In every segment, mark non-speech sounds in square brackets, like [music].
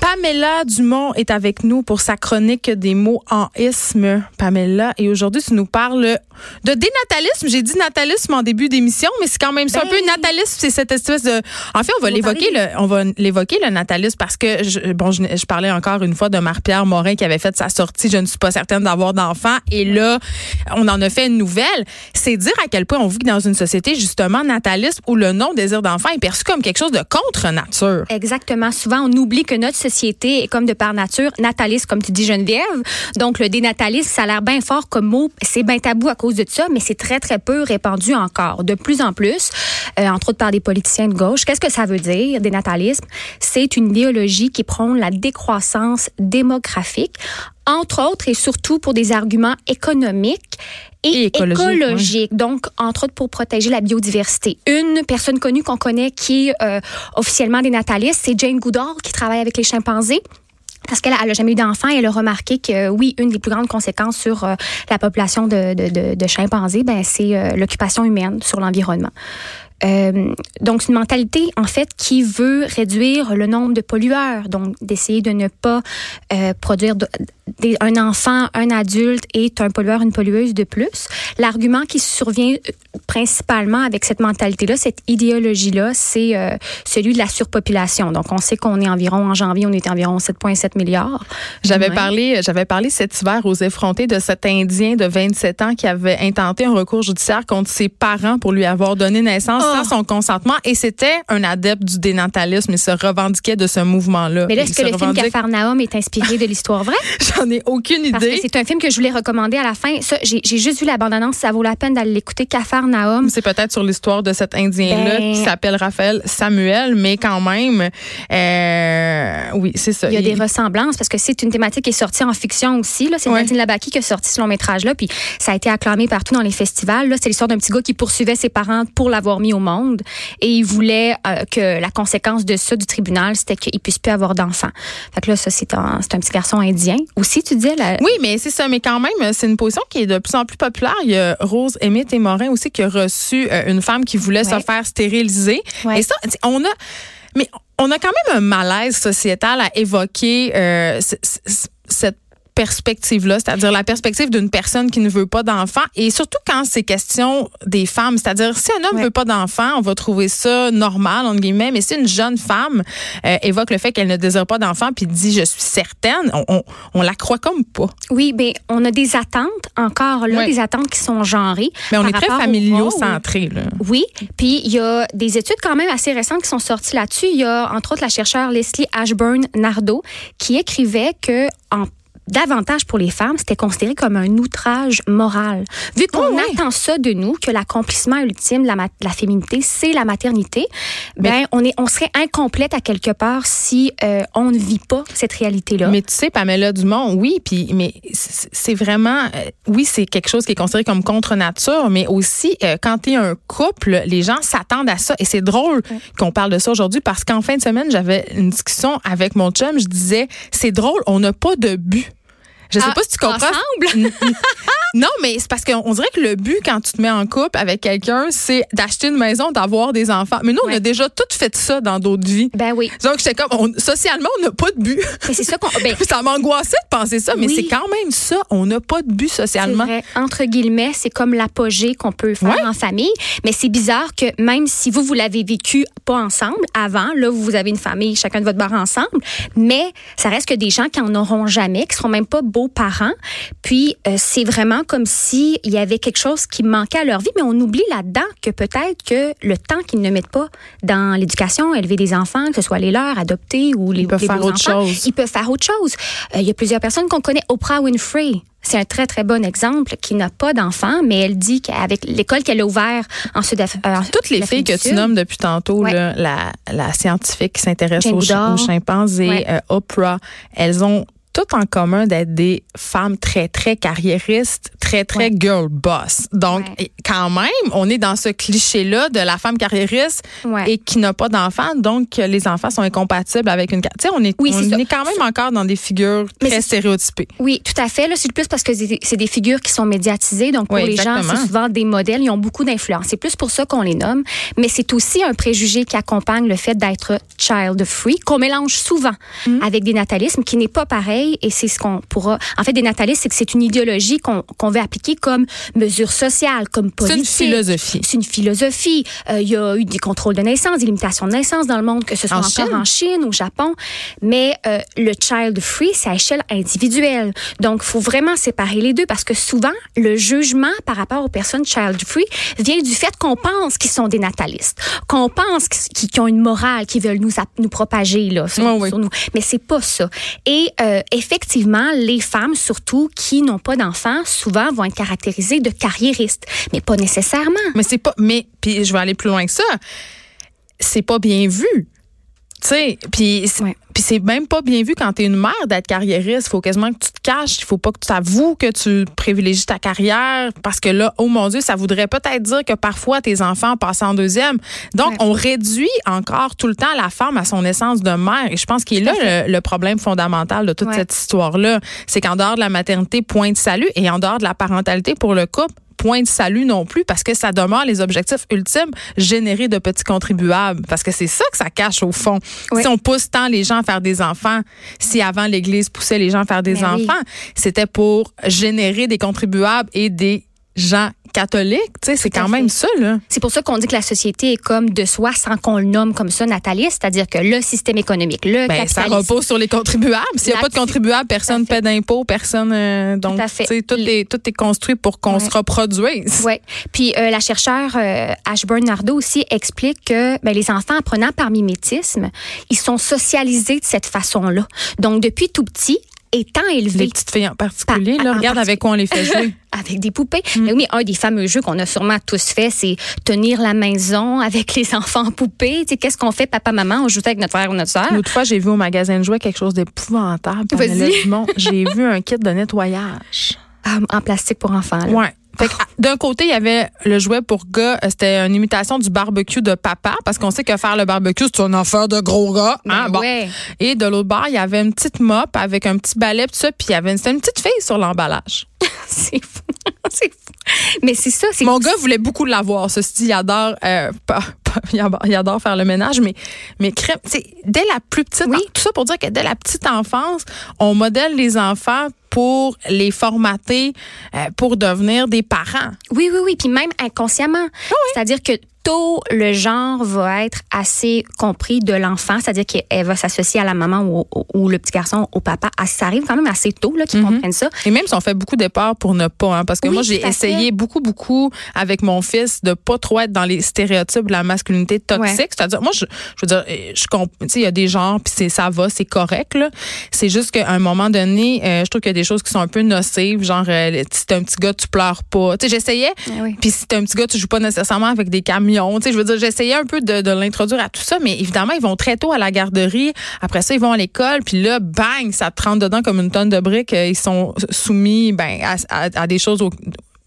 Pamela Dumont est avec nous pour sa chronique des mots en isme. Pamela, et aujourd'hui, tu nous parles de dénatalisme. J'ai dit natalisme en début d'émission, mais c'est quand même ça. un peu Ben. natalisme, c'est cette espèce de. En fait, on va l'évoquer, le, on va l'évoquer le natalisme parce que je, bon, je, je parlais encore une fois de Marie-Pierre Morin qui avait fait sa sortie. Je ne suis pas certaine d'avoir d'enfants. Et là, on en a fait une nouvelle. C'est dire à quel point on vit dans une société justement nataliste où le non désir d'enfant est perçu comme quelque chose de contre nature. Exactement. Souvent, on oublie que notre société est comme de par nature nataliste, comme tu dis Geneviève. Donc, le dénatalisme, ça a l'air bien fort comme mot. C'est bien tabou à cause de ça, mais c'est très, très peu répandu encore. De plus en plus, euh, entre autres par des politiciens de gauche. Qu'est-ce que ça veut dire, dénatalisme? C'est une idéologie qui prône la décroissance démographique, entre autres et surtout pour des arguments économiques et, Et. Donc, entre autres pour protéger la biodiversité. Une personne connue qu'on connaît qui est euh, officiellement des natalistes, c'est Jane Goodall qui travaille avec les chimpanzés. Parce qu'elle n'a jamais eu d'enfant et elle a remarqué que, oui, une des plus grandes conséquences sur euh, la population de, de, de, de chimpanzés, ben, c'est euh, l'occupation humaine sur l'environnement. Euh, donc, c'est une mentalité, en fait, qui veut réduire le nombre de pollueurs. Donc, d'essayer de ne pas euh, produire des- un enfant, un adulte est un pollueur, une pollueuse de plus. L'argument qui survient euh, principalement avec cette mentalité-là, cette idéologie-là, c'est euh, celui de la surpopulation. Donc, on sait qu'on est environ, en janvier, on était environ 7,7 milliards. J'avais parlé, j'avais parlé cet hiver aux effrontés de cet Indien de 27 ans qui avait intenté un recours judiciaire contre ses parents pour lui avoir donné naissance Oh. sans son consentement et c'était un adepte du dénatalisme. Il se revendiquait de ce mouvement-là. Mais là, est-ce que le film Cafarnaum est inspiré de l'histoire vraie? [laughs] J'en ai aucune Parce que idée. c'est un film que je voulais recommander à la fin. Ça, j'ai j'ai juste vu la bande-annonce. Ça vaut la peine d'aller l'écouter. Cafarnaum. C'est peut-être sur l'histoire de cet Indien-là Ben- qui s'appelle Raphaël Samuel, mais quand même, euh, oui, c'est ça. Il y a des ressemblances parce que c'est une thématique qui est sortie en fiction aussi. Là, c'est Ouais. Nadine Labaki qui a sorti ce long métrage-là, puis ça a été acclamé partout dans les festivals. Là, c'est l'histoire d'un petit gars qui poursuivait ses parents pour l'avoir mis au monde et il voulait euh, que la conséquence de ça du tribunal, c'était qu'il puisse plus avoir d'enfants. Fait que là, ça c'est un, c'est un petit garçon indien. Aussi, tu disais la, Oui, mais c'est ça. Mais quand même, c'est une position qui est de plus en plus populaire. Il y a Rose Emmett et Morin aussi qui a reçu euh, une femme qui voulait se faire stériliser. Ouais. Et ça, on a, mais on a quand même un malaise sociétal à évoquer euh, cette perspective-là, c'est-à-dire la perspective d'une personne qui ne veut pas d'enfant, et surtout quand c'est question des femmes, c'est-à-dire si un homme ne Ouais. veut pas d'enfant, on va trouver ça normal entre guillemets, mais si une jeune femme euh, évoque le fait qu'elle ne désire pas d'enfant puis dit je suis certaine, on, on, on la croit comme pas. Oui, ben on a des attentes encore là, Ouais. des attentes qui sont genrées. Mais on est très familiaux-centré, là. Oui, puis il y a des études quand même assez récentes qui sont sorties là-dessus. Il y a entre autres la chercheure Leslie Ashburn Nardo qui écrivait que en davantage pour les femmes, c'était considéré comme un outrage moral. Vu qu'on Oh, ouais. attend ça de nous, que l'accomplissement ultime de la, féminité, c'est la maternité, ben on est, on serait incomplète à quelque part si euh, on ne vit pas cette réalité-là. Mais tu sais, Pamela Dumont, oui, puis mais c'est c'est vraiment, euh, oui, c'est quelque chose qui est considéré comme contre nature, mais aussi euh, quand tu es un couple, les gens s'attendent à ça. Et c'est drôle qu'on parle de ça aujourd'hui parce qu'en fin de semaine, j'avais une discussion avec mon chum, je disais, c'est drôle, on n'a pas de but. Je sais Ah, pas si tu comprends. ensemble? [laughs] non, mais c'est parce qu'on dirait que le but quand tu te mets en couple avec quelqu'un, c'est d'acheter une maison, d'avoir des enfants. Mais nous, on a déjà tout fait ça dans d'autres vies. Ben oui. Donc, j'étais comme, on- socialement, on n'a pas de but. Mais c'est ça qu'on. Ben, [laughs] ça m'angoissait de penser ça, mais Oui. c'est quand même ça. On n'a pas de but C'est socialement. vrai. Entre guillemets, c'est comme l'apogée qu'on peut faire Ouais. en famille. Mais c'est bizarre que même si vous, vous l'avez vécu pas ensemble avant, là, vous avez une famille, chacun de votre bar ensemble, mais ça reste que des gens qui en auront jamais, qui seront même pas beaux-parents. Puis, euh, c'est vraiment comme si il y avait quelque chose qui manquait à leur vie, mais on oublie là-dedans que peut-être que le temps qu'ils ne mettent pas dans l'éducation, élever des enfants, que ce soit les leurs, adopter ou les, peuvent les faire autre enfants, chose. ils peuvent faire autre chose. Euh, Il y a plusieurs personnes qu'on connaît. Oprah Winfrey, c'est un très, très bon exemple qui n'a pas d'enfant, mais elle dit qu'avec l'école qu'elle a ouverte en Sud Toutes les filles que tu nommes depuis tantôt, Ouais. là, la, la scientifique qui s'intéresse aux, aux chimpanzés, Ouais. euh, Oprah, elles ont toutes en commun d'être des femmes très, très carriéristes, très, très girl boss. Donc, quand même, on est dans ce cliché-là de la femme carriériste et qui n'a pas d'enfants. Donc, les enfants sont incompatibles avec une... Tu sais, on est, on est, quand même encore dans des figures très stéréotypées. Oui, tout à fait. Là, c'est plus parce que c'est des figures qui sont médiatisées. Donc, pour les gens, c'est souvent des modèles. Ils ont beaucoup d'influence. C'est plus pour ça qu'on les nomme. Mais c'est aussi un préjugé qui accompagne le fait d'être child free, qu'on mélange souvent mm. avec des natalismes, qui n'est pas pareil. Et c'est ce qu'on pourra. En fait, des natalismes, c'est que c'est une idéologie qu'on veut appliquer comme mesure sociale, comme politique. C'est une philosophie. C'est une philosophie. Euh, il y a eu des contrôles de naissance, des limitations de naissance dans le monde, que ce soit en encore en Chine ou au Japon. Mais euh, le child free, c'est à échelle individuelle. Donc, il faut vraiment séparer les deux parce que souvent, le jugement par rapport aux personnes child free vient du fait qu'on pense qu'ils sont des natalistes, qu'on pense qu'ils ont une morale, qu'ils veulent nous, nous propager là, sur, nous. Mais c'est pas ça. Et euh, effectivement, les femmes, surtout qui n'ont pas d'enfants, souvent vont être caractérisées de carriéristes, mais pas nécessairement. Mais c'est pas. Mais puis je vais aller plus loin que ça. C'est pas bien vu. Tu sais, puis c'est même pas bien vu quand tu es une mère d'être carriériste. Il faut quasiment que tu te caches. Il faut pas que tu t'avoues que tu privilégies ta carrière parce que là, oh mon Dieu, ça voudrait peut-être dire que parfois tes enfants passent en deuxième. Donc, on réduit encore tout le temps la femme à son essence de mère. Et je pense qu'il est là le, problème fondamental de toute cette histoire-là. C'est qu'en dehors de la maternité, point de salut, et en dehors de la parentalité pour le couple, point de salut non plus parce que ça demeure les objectifs ultimes, générer de petits contribuables. Parce que c'est ça que ça cache au fond. Si on pousse tant les gens à faire des enfants, si avant l'Église poussait les gens à faire des enfants, c'était pour générer des contribuables et des gens catholiques, tu sais, c'est quand même ça là. C'est pour ça qu'on dit que la société est comme de soi sans qu'on le nomme comme ça nataliste, c'est-à-dire que le système économique, le ben, ça repose sur les contribuables. S'il n'y a pas de contribuables, personne ne paie d'impôts, personne euh, donc tu sais tout est tout est construit pour qu'on se reproduise. Oui. Puis euh, la chercheure euh, Ashburn Nardo aussi explique que ben, les enfants apprenant par mimétisme, ils sont socialisés de cette façon-là. Donc depuis tout petit, étant élevés. Les petites filles en particulier, là, regarde avec quoi on les fait jouer. [laughs] avec des poupées. Mm. Mais oui, un des fameux jeux qu'on a sûrement tous fait, c'est tenir la maison avec les enfants poupées. Tu sais, qu'est-ce qu'on fait, papa, maman? On joue avec notre frère ou notre soeur. L'autre fois, j'ai vu au magasin de jouets quelque chose d'épouvantable. J'ai vu un kit de nettoyage. [laughs] Ah, en plastique pour enfants. Là. Ouais. D'un côté, il y avait le jouet pour gars, euh, c'était une imitation du barbecue de papa, parce qu'on sait que faire le barbecue, c'est une affaire de gros gars. Hein, bon. Et de l'autre bord, il y avait une petite mop avec un petit balai, tout ça, puis il y avait une, une petite fille sur l'emballage. [laughs] c'est fou. [laughs] c'est fou. Mais c'est ça. Mon gars voulait beaucoup l'avoir. Ceci, il adore, euh, [laughs] il adore faire le ménage, mais, mais crème, dès la plus petite, oui. tout ça pour dire que dès la petite enfance, on modèle les enfants pour les formater euh, pour devenir des parents. Oui, oui, oui. Puis même inconsciemment. Ah C'est-à-dire que le genre va être assez compris de l'enfant, c'est-à-dire qu'elle va s'associer à la maman ou, le petit garçon au papa. Ah, ça arrive quand même assez tôt qu'ils mhm. comprennent ça. Et même si on fait beaucoup d'efforts pour ne pas, hein, parce que moi j'ai essayé beaucoup beaucoup avec mon fils de pas trop être dans les stéréotypes de la masculinité toxique. C'est-à-dire moi je, veux dire, je comprends, il y a des genres puis ça va, c'est correct C'est juste qu'à un moment donné, euh, je trouve qu'il y a des choses qui sont un peu nocives, genre euh, si t'es un petit gars tu pleures pas. Tu sais, j'essayais. Ah puis si t'es un petit gars tu joues pas nécessairement avec des camions je veux dire, j'essayais un peu de, l'introduire à tout ça, mais évidemment, ils vont très tôt à la garderie. Après ça, ils vont à l'école, puis là, bang, ça te rentre dedans comme une tonne de briques. Ils sont soumis ben, à, des choses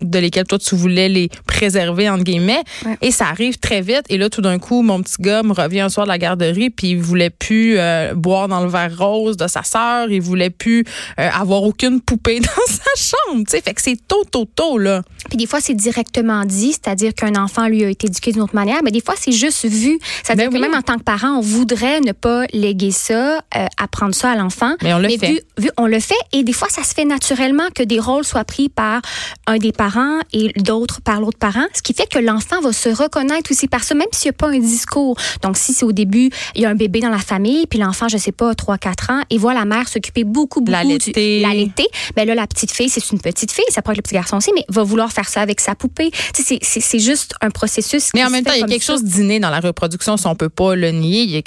de lesquelles toi tu voulais les préserver entre guillemets. Et ça arrive très vite. Et là tout d'un coup mon petit gars me revient un soir de la garderie puis il voulait plus euh, boire dans le verre rose de sa sœur. Il voulait plus euh, avoir aucune poupée [laughs] dans sa chambre tu sais. Fait que c'est tôt tôt tôt là. Puis des fois c'est directement dit c'est-à-dire qu'un enfant lui a été éduqué d'une autre manière mais des fois c'est juste vu. C'est-à-dire ben que même en tant que parent on voudrait ne pas léguer ça euh, apprendre ça à l'enfant. Mais on le fait. vu, on le fait. Et des fois ça se fait naturellement que des rôles soient pris par un des parents et d'autres par l'autre parent, ce qui fait que l'enfant va se reconnaître aussi par ça, même s'il n'y a pas un discours. Donc, si c'est au début, il y a un bébé dans la famille, puis l'enfant, je sais pas, 3-4 ans, et voit la mère s'occuper beaucoup, beaucoup l'allaiter. L'allaiter. Ben là, la petite fille, c'est une petite fille, ça être le petit garçon aussi, mais va vouloir faire ça avec sa poupée. C'est juste un processus. Mais en même temps, il y a quelque chose d'inné dans la reproduction, si on peut pas le nier.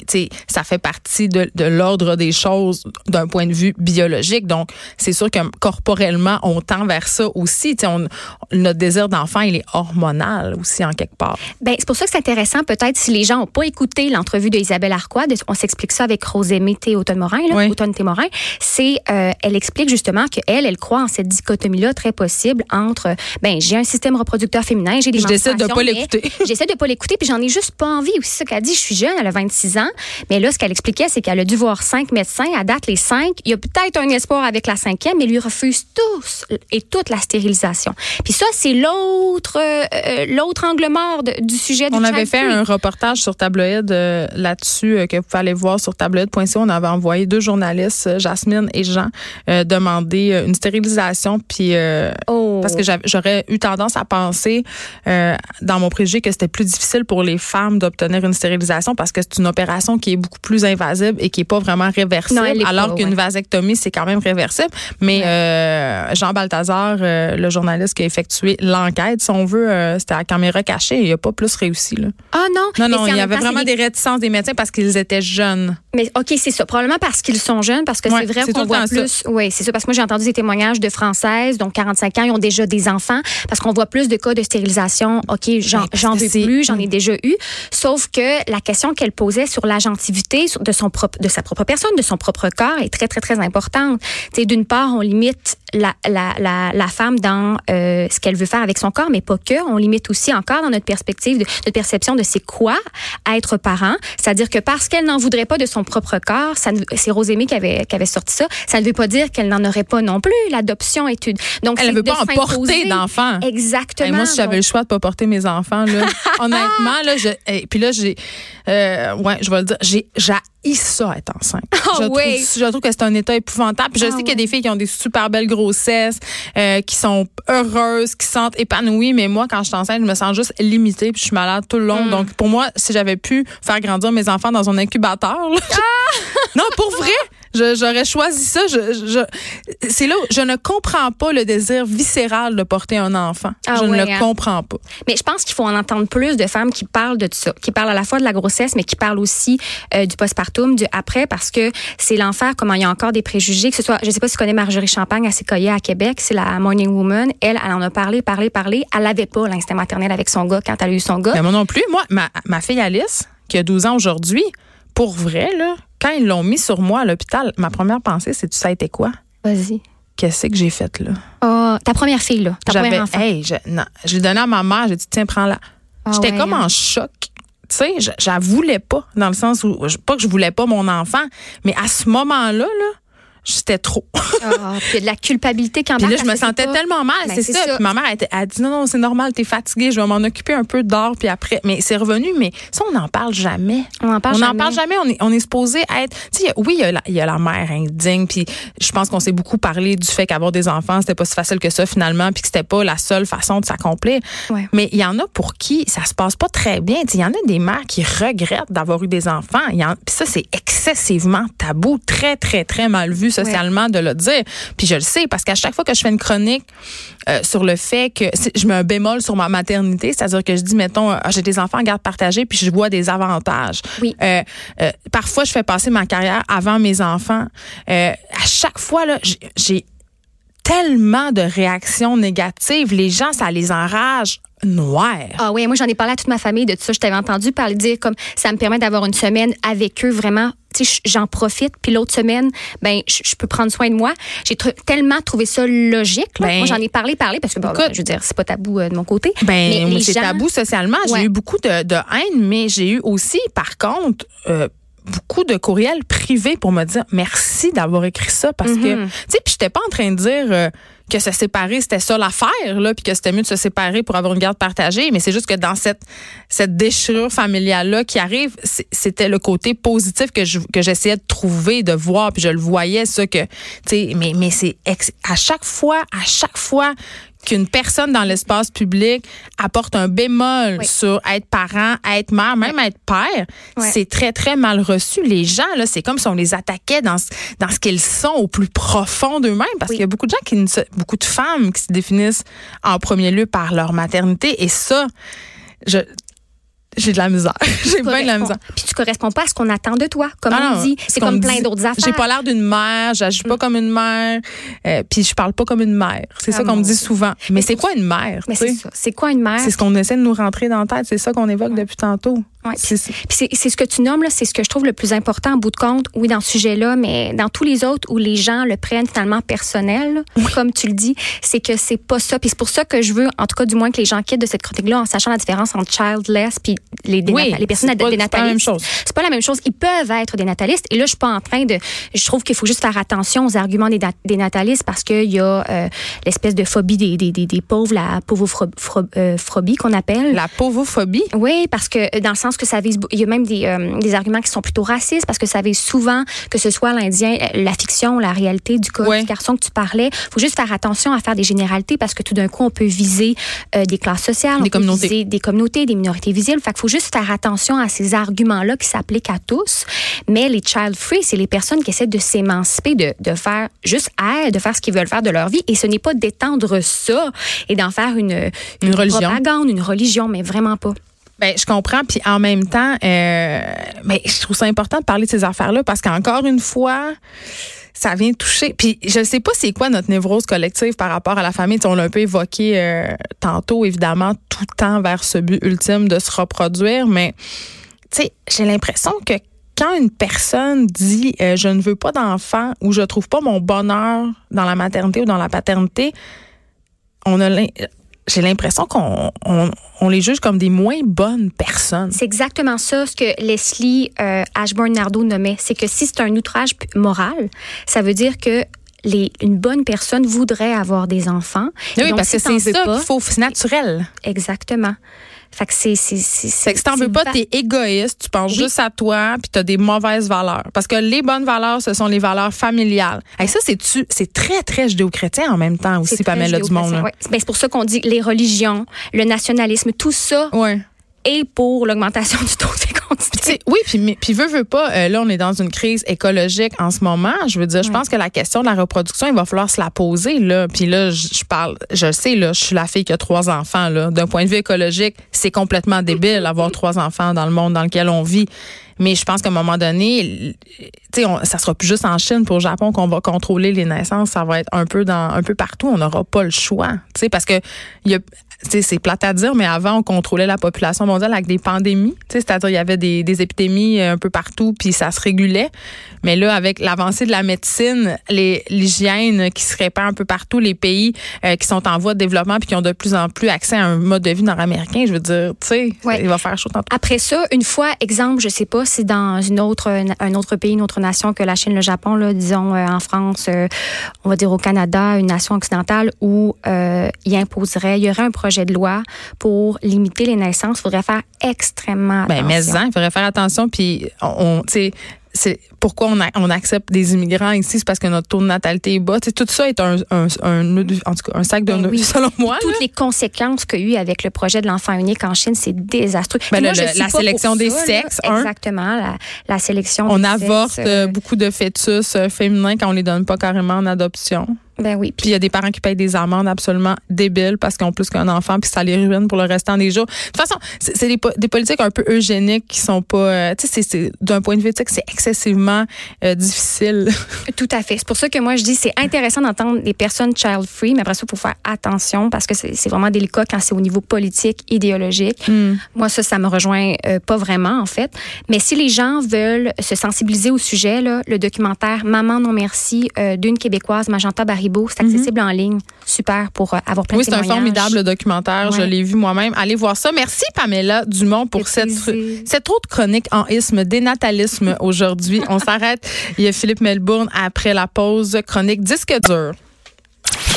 ça fait partie de, de l'ordre des choses d'un point de vue biologique. Donc, c'est sûr que corporellement, on tend vers ça aussi. on, notre désir d'enfant, il est hormonal aussi en quelque part. Ben, c'est pour ça que c'est intéressant, peut-être, si les gens n'ont pas écouté l'entrevue d'Isabelle Arquois, on s'explique ça avec Rosémée Théautonne-Morin, oui. Morin, c'est, euh, elle explique justement qu'elle, elle croit en cette dichotomie-là très possible entre, ben, j'ai un système reproducteur féminin, j'ai des Je décide de pas l'écouter. [laughs] J'essaie de pas l'écouter, puis j'en ai juste pas envie aussi. Ce qu'elle dit, je suis jeune, elle a 26 ans, mais là, ce qu'elle expliquait, c'est qu'elle a dû voir cinq médecins. À date, les cinq, il y a peut-être un espoir avec la cinquième, mais lui refuse tous et toute la stérilisation. Puis ça, c'est l'autre, euh, l'autre angle mort du sujet du On avait fait un reportage sur Tabloïd euh, là-dessus euh, que vous pouvez aller voir sur tabloïd.ca. On avait envoyé deux journalistes, Jasmine et Jean, demander une stérilisation. Puis oh. parce que j'aurais eu tendance à penser dans mon préjugé que c'était plus difficile pour les femmes d'obtenir une stérilisation parce que c'est une opération qui est beaucoup plus invasive et qui est pas vraiment réversible. alors qu'une vasectomie c'est quand même réversible. Mais Jean Balthazar, le journaliste qui a effectué l'enquête, si on veut, c'était à caméra cachée. Il a pas plus réussi. Là. Ah non? Non, non, il y avait vraiment des réticences des médecins parce qu'ils étaient jeunes. Mais OK, c'est ça. Probablement parce qu'ils sont jeunes, parce que c'est vrai qu'on voit plus. Oui, c'est ça. Parce que moi, j'ai entendu des témoignages de Françaises, donc 45 ans, ils ont déjà des enfants, parce qu'on voit plus de cas de stérilisation. OK, j'en veux plus, j'en ai déjà eu. Sauf que la question qu'elle posait sur l'agentivité de, son propre, de sa propre personne, de son propre corps, est très, très, très importante. D'une part, on limite la, la, la, la femme dans euh, ce qu'elle veut faire avec son corps, mais pas que. On limite aussi encore dans notre perspective, de, notre perception de c'est quoi être parent. C'est-à-dire que parce qu'elle n'en voudrait pas de son propre corps, c'est Rosémie qui avait, qui avait sorti ça, ça ne veut pas dire qu'elle n'en aurait pas non plus. L'adoption est une... Donc, elle ne veut pas en porter d'enfants. Exactement. moi, si j'avais le choix de pas porter mes enfants, là, [laughs] honnêtement, là, je, et puis là, j'ai, euh, ouais, je vais le dire, j'ai, ça être enceinte. Oh, je, oui. trouve, je trouve que c'est un état épouvantable. Puis je ah sais qu'il y a des filles qui ont des super belles grossesses, euh, qui sont heureuses, qui sentent épanouies, mais moi, quand je suis enceinte, je me sens juste limitée, puis je suis malade tout le long. Mm. Donc, pour moi, si j'avais pu faire grandir mes enfants dans un incubateur, ah! [laughs] non, pour vrai, j'aurais choisi ça. Je, c'est là où je ne comprends pas le désir viscéral de porter un enfant. Ah je ne le hein. comprends pas. Mais je pense qu'il faut en entendre plus de femmes qui parlent de ça, qui parlent à la fois de la grossesse, mais qui parlent aussi euh, du postpartum, du après, parce que c'est l'enfer, comment il y a encore des préjugés, que ce soit, je sais pas si tu connais Marjorie Champagne à Séquoia à Québec, c'est la Morning Woman. Elle, elle en a parlé, parlé, parlé. Elle n'avait pas l'instinct maternel avec son gars quand elle a eu son gars. Mais moi non plus. Moi, ma, ma fille Alice, qui a 12 ans aujourd'hui, pour vrai, là, quand ils l'ont mis sur moi à l'hôpital, ma première pensée, c'est tu sais, été quoi? Vas-y. Qu'est-ce que j'ai fait là? Oh, ta première fille, là. Ta première enfant. Hey, je, non, je l'ai donné à ma mère, j'ai dit, tiens, prends-la. Ah J'étais comme hein. en choc. Tu sais, je, je voulais pas, dans le sens où, pas que je voulais pas mon enfant, mais à ce moment-là, là, J'étais trop. Ah, puis de la culpabilité quand même. Puis là, je me sentais tellement mal, ben, c'est ça. ma mère a, a, dit non, non, c'est normal, t'es fatiguée, je vais m'en occuper un peu d'or, puis après. Mais c'est revenu, mais ça, on n'en parle jamais. On n'en parle on jamais. On parle jamais. On est, on est supposé être. Tu sais, oui, il y, a la, il y, a la, mère indigne, puis je pense qu'on s'est beaucoup parlé du fait qu'avoir des enfants, c'était pas si facile que ça finalement, puis que c'était pas la seule façon de s'accomplir. Ouais. Mais il y en a pour qui ça se passe pas très bien. Il y en a des mères qui regrettent d'avoir eu des enfants. Puis ça, c'est excessivement tabou, très, très, très mal vu socialement de le dire. Puis je le sais parce qu'à chaque fois que je fais une chronique euh, sur le fait que je mets un bémol sur ma maternité, c'est-à-dire que je dis, mettons, ah, j'ai des enfants en garde partagée, puis je vois des avantages. Oui. Euh, euh, parfois, je fais passer ma carrière avant mes enfants. à chaque fois, là, j'ai tellement de réactions négatives. Les gens, ça les enrage noir. Ah oui, moi j'en ai parlé à toute ma famille de tout ça. Je t'avais entendu parler dire comme ça me permet d'avoir une semaine avec eux vraiment. Tu sais, j'en profite. Puis l'autre semaine, ben je peux prendre soin de moi. J'ai tellement trouvé ça logique. Ben, moi j'en ai parlé, parlé parce que bon, je veux dire c'est pas tabou euh, de mon côté. Ben c'est tabou socialement. J'ai eu beaucoup de, de, haine, mais j'ai eu aussi par contre. Euh, beaucoup de courriels privés pour me dire merci d'avoir écrit ça parce que mm-hmm. tu sais puis j'étais pas en train de dire euh, que se séparer c'était ça l'affaire là puis que c'était mieux de se séparer pour avoir une garde partagée mais c'est juste que dans cette cette déchirure familiale là qui arrive c'était le côté positif que je, que j'essayais de trouver de voir puis je le voyais ça que tu sais mais mais c'est à chaque fois à chaque fois qu'une personne dans l'espace public apporte un bémol sur être parent, être mère, même être père, c'est très, très mal reçu. Les gens, là, c'est comme si on les attaquait dans, dans ce qu'ils sont au plus profond d'eux-mêmes, parce qu'il y a beaucoup de gens qui, beaucoup de femmes qui se définissent en premier lieu par leur maternité, et ça, je, j'ai de la misère. [laughs] j'ai bien de la misère. Puis tu corresponds pas à ce qu'on attend de toi, comme ah on dit. C'est comme plein d'autres affaires. J'ai pas l'air d'une mère, j'agis pas mm. comme une mère, euh, puis je parle pas comme une mère. C'est ça ah qu'on me dit souvent. Mais c'est quoi une mère? Mais c'est ça. C'est quoi une mère? C'est ce qu'on essaie de nous rentrer dans la tête. C'est ça qu'on évoque depuis tantôt. Ouais. C'est ce que tu nommes, là, c'est ce que je trouve le plus important en bout de compte, oui, dans ce sujet-là, mais dans tous les autres où les gens le prennent finalement personnel, comme tu le dis, c'est que c'est pas ça. Puis c'est pour ça que je veux, en tout cas, du moins que les gens quittent de cette critique-là en sachant la différence entre childless puis les, les personnes dénatalistes. C'est pas la même chose. C'est pas la même chose. Ils peuvent être dénatalistes. Et là, je suis pas en train de. Je trouve qu'il faut juste faire attention aux arguments des dénatalistes parce qu'il y a euh, l'espèce de phobie des, des, des, pauvres, la pauvrophobie euh, qu'on appelle. La pauvrophobie? Oui, parce que dans le sens que ça vise. Il y a même des, euh, des arguments qui sont plutôt racistes parce que ça vise souvent que ce soit l'Indien, la fiction, la réalité du cas du garçon que tu parlais. Il faut juste faire attention à faire des généralités parce que tout d'un coup, on peut viser des classes sociales, des communautés. des communautés, des minorités visibles. Fait qu'il faut juste faire attention à ces arguments-là qui s'appliquent à tous. Mais les child free, c'est les personnes qui essaient de s'émanciper, de, de faire juste être, de faire ce qu'ils veulent faire de leur vie. Et ce n'est pas d'étendre ça et d'en faire une, une, religion. propagande, une religion, mais vraiment pas. Ben, je comprends. Puis en même temps, euh, ben, je trouve ça important de parler de ces affaires-là parce qu'encore une fois, ça vient toucher. Puis je sais pas c'est quoi notre névrose collective par rapport à la famille. on l'a un peu évoqué euh, tantôt, évidemment, tout le temps vers ce but ultime de se reproduire. Mais tu sais, j'ai l'impression que quand une personne dit euh, je ne veux pas d'enfant ou je trouve pas mon bonheur dans la maternité ou dans la paternité, on a j'ai l'impression qu'on on, les juge comme des moins bonnes personnes. C'est exactement ça ce que Leslie euh, Ashburn-Nardo nommait. C'est que si c'est un outrage moral, ça veut dire que les, une bonne personne voudrait avoir des enfants. Oui, parce que c'est ça qu'il faut, c'est naturel. Exactement. Fait que c'est. c'est, fait que si t'en veux pas, t'es égoïste, tu penses juste à toi, puis t'as des mauvaises valeurs. Parce que les bonnes valeurs, ce sont les valeurs familiales. Et ça, c'est, c'est très, très judéo-chrétien en même temps aussi, Pamela Dumont. Ouais. Ben, c'est pour ça qu'on dit les religions, le nationalisme, tout ça. Ouais et pour l'augmentation [laughs] du taux fécondité. Oui, puis, puis veut, veut pas, euh, là, on est dans une crise écologique en ce moment. Je veux dire, je pense que la question de la reproduction, il va falloir se la poser, là. Puis là, je, parle, je sais, là, je suis la fille qui a trois enfants, là. D'un point de vue écologique, c'est complètement débile avoir trois enfants dans le monde dans lequel on vit. Mais je pense qu'à un moment donné, tu sais, ça sera plus juste en Chine pour au Japon qu'on va contrôler les naissances. Ça va être un peu dans, un peu partout. On n'aura pas le choix. Tu sais, parce que il y a, c'est plate à dire, mais avant, on contrôlait la population mondiale avec des pandémies. C'est-à-dire, il y avait des, des, épidémies un peu partout, puis ça se régulait. Mais là, avec l'avancée de la médecine, l'hygiène qui se répand un peu partout, les pays euh, qui sont en voie de développement puis qui ont de plus en plus accès à un mode de vie nord-américain, je veux dire, tu sais, il va faire chaud tantôt. Après ça, une fois, exemple, je sais pas, c'est dans une autre, un autre pays, une autre nation que la Chine, le Japon, là, disons euh, en France, euh, on va dire au Canada, une nation occidentale où il imposerait, il y aurait un projet de loi pour limiter les naissances, il faudrait faire extrêmement ben, attention. mais il faudrait faire attention. Puis, on, c'est pourquoi on, on, accepte des immigrants ici, c'est parce que notre taux de natalité est bas. tout ça est un, un, un, en tout cas, un sac de ben oui. selon moi. Toutes les conséquences qu'il y a eu avec le projet de l'enfant unique en Chine, c'est désastreux. Ben, la sélection des sexes. exactement, la, la, sélection on des sexes. On avorte euh, beaucoup de fœtus euh, féminins quand on les donne pas carrément en adoption. Ben oui. Puis il y a des parents qui payent des amendes absolument débiles parce qu'ils ont plus qu'un enfant puis ça les ruine pour le restant des jours. De toute façon, c'est des, des, politiques un peu eugéniques qui sont pas euh, tu sais c'est d'un point de vue éthique, c'est excessivement euh, difficile. [laughs] Tout à fait. C'est pour ça que moi je dis c'est intéressant d'entendre des personnes child free, mais après ça il faut faire attention parce que c'est vraiment délicat quand c'est au niveau politique, idéologique. Hmm. Moi ça ça me rejoint euh, pas vraiment en fait, mais si les gens veulent se sensibiliser au sujet là, le documentaire Maman non merci d'une québécoise Magenta Barry c'est mhm. accessible en ligne. Super pour euh, avoir plein oui, de Oui, c'est un formidable documentaire. Je l'ai vu moi-même. Allez voir ça. Merci, Pamela Dumont, pour cette, cette autre chronique en isme, dénatalisme aujourd'hui. On s'arrête. Il y a Philippe Melbourne après la pause. Chronique Disque dur.